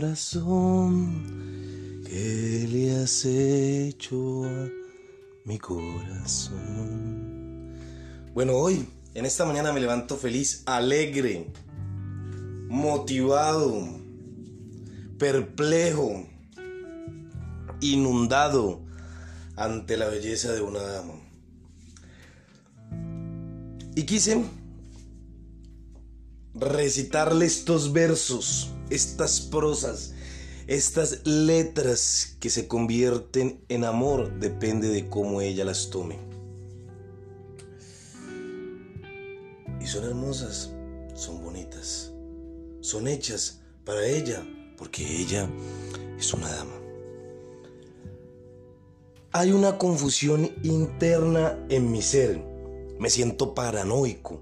razón? ¿Qué le has hecho a mi corazón? Bueno, hoy, en esta mañana me levanto feliz, alegre, motivado, perplejo, inundado ante la belleza de una dama. Y quise recitarle estos versos, estas prosas, estas letras que se convierten en amor, depende de cómo ella las tome. Y son hermosas, son bonitas, son hechas para ella, porque ella es una dama. Hay una confusión interna en mi ser. Me siento paranoico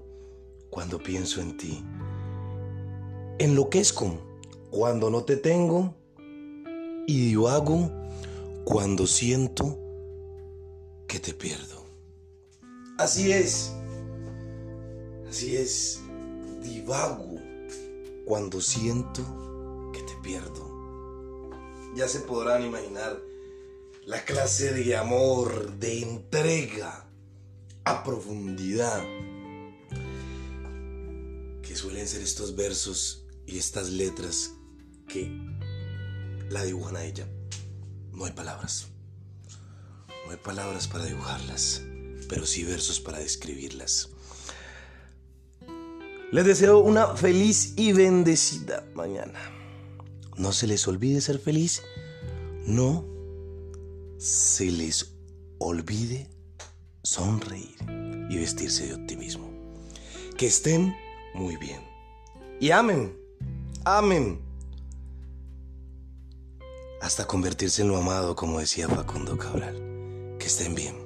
cuando pienso en ti. Enloquezco cuando no te tengo y divago cuando siento que te pierdo. Así es, así es, divago cuando siento que te pierdo. Ya se podrán imaginar la clase de amor, de entrega a profundidad que suelen ser estos versos y estas letras que la dibujan a ella. No hay palabras. No hay palabras para dibujarlas, pero sí versos para describirlas. Les deseo una feliz y bendecida mañana. No se les olvide ser feliz. No se les olvide sonreír y vestirse de optimismo. Que estén muy bien. Y amen, amen. Hasta convertirse en lo amado, como decía Facundo Cabral. Que estén bien.